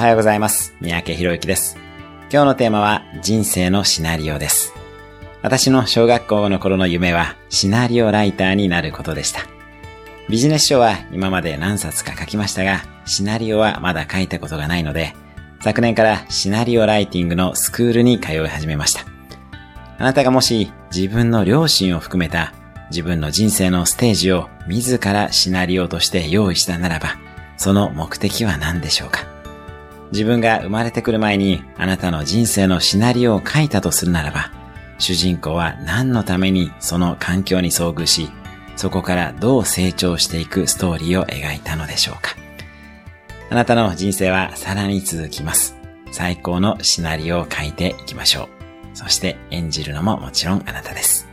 おはようございます。三宅博之です。今日のテーマは人生のシナリオです。私の小学校の頃の夢はシナリオライターになることでした。ビジネス書は今まで何冊か書きましたが、シナリオはまだ書いたことがないので、昨年からシナリオライティングのスクールに通い始めました。あなたがもし自分の両親を含めた自分の人生のステージを自らシナリオとして用意したならば、その目的は何でしょうか？自分が生まれてくる前にあなたの人生のシナリオを書いたとするならば、主人公は何のためにその環境に遭遇し、そこからどう成長していくストーリーを描いたのでしょうかあなたの人生はさらに続きます。最高のシナリオを書いていきましょう。そして演じるのももちろんあなたです。